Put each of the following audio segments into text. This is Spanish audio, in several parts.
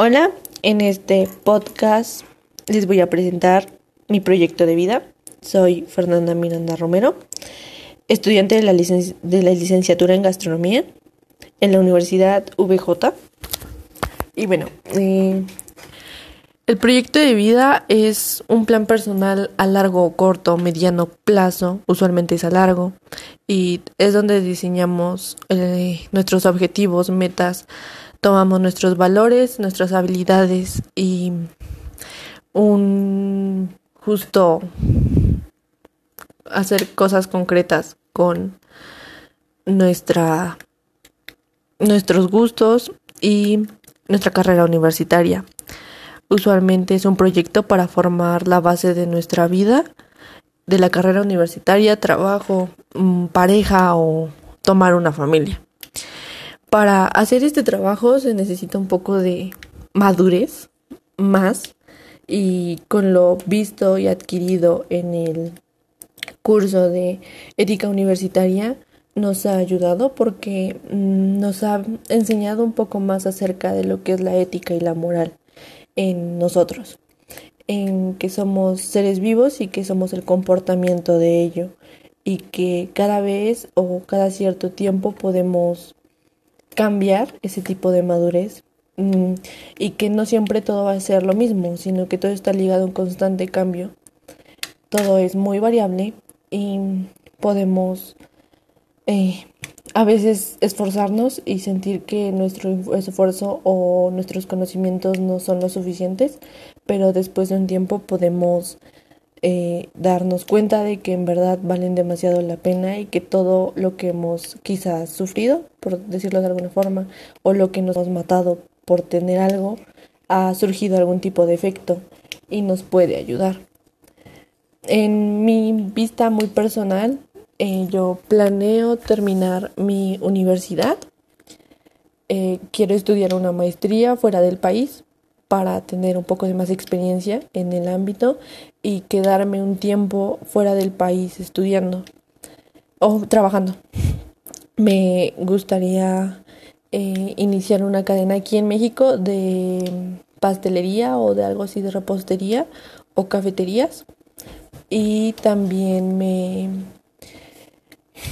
Hola, en este podcast les voy a presentar mi proyecto de vida. Soy Fernanda Miranda Romero, estudiante de la, licenciatura en gastronomía en la Universidad VJ. Y bueno, eh, el proyecto de vida es un plan personal a largo, corto, mediano plazo, usualmente es a largo, y es donde diseñamos eh, nuestros objetivos, metas, tomamos nuestros valores, nuestras habilidades y un justo hacer cosas concretas con nuestra nuestros gustos y nuestra carrera universitaria. Usualmente es un proyecto para formar la base de nuestra vida, de la carrera universitaria, trabajo, mm, pareja o tomar una familia. Para hacer este trabajo se necesita un poco de madurez más y con lo visto y adquirido en el curso de ética universitaria nos ha ayudado porque mm, nos ha enseñado un poco más acerca de lo que es la ética y la moral en nosotros, en que somos seres vivos y que somos el comportamiento de ello y que cada vez o cada cierto tiempo podemos cambiar ese tipo de madurez mm, y que no siempre todo va a ser lo mismo, sino que todo está ligado a un constante cambio. Todo es muy variable y podemos eh, a veces esforzarnos y sentir que nuestro esfuerzo o nuestros conocimientos no son lo suficientes, pero después de un tiempo podemos eh, darnos cuenta de que en verdad valen demasiado la pena y que todo lo que hemos quizás sufrido, por decirlo de alguna forma, o lo que nos hemos matado por tener algo, ha surgido algún tipo de efecto y nos puede ayudar. En mi vista muy personal, eh, yo planeo terminar mi universidad. Eh, quiero estudiar una maestría fuera del país para tener un poco de más experiencia en el ámbito y quedarme un tiempo fuera del país estudiando o trabajando. Me gustaría eh, iniciar una cadena aquí en México de pastelería o de algo así de repostería o cafeterías y también me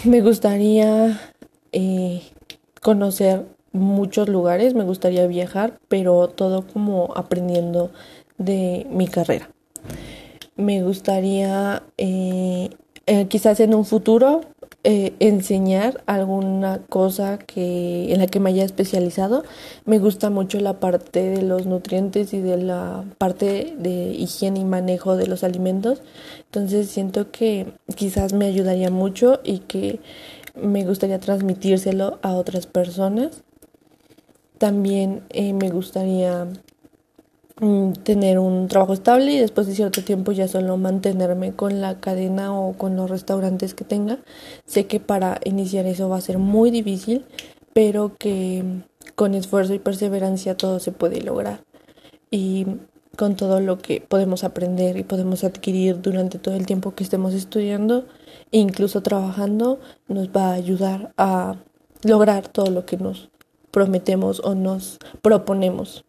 me gustaría eh, conocer muchos lugares, me gustaría viajar, pero todo como aprendiendo de mi carrera. Me gustaría eh, eh, quizás en un futuro enseñar alguna cosa que en la que me haya especializado. Me gusta mucho la parte de los nutrientes y de la parte de higiene y manejo de los alimentos. Entonces siento que quizás me ayudaría mucho y que me gustaría transmitírselo a otras personas. También eh, me gustaría tener un trabajo estable y después de cierto tiempo ya solo mantenerme con la cadena o con los restaurantes que tenga. Sé que para iniciar eso va a ser muy difícil, pero que con esfuerzo y perseverancia todo se puede lograr. Y con todo lo que podemos aprender y podemos adquirir durante todo el tiempo que estemos estudiando e incluso trabajando, nos va a ayudar a lograr todo lo que nos prometemos o nos proponemos.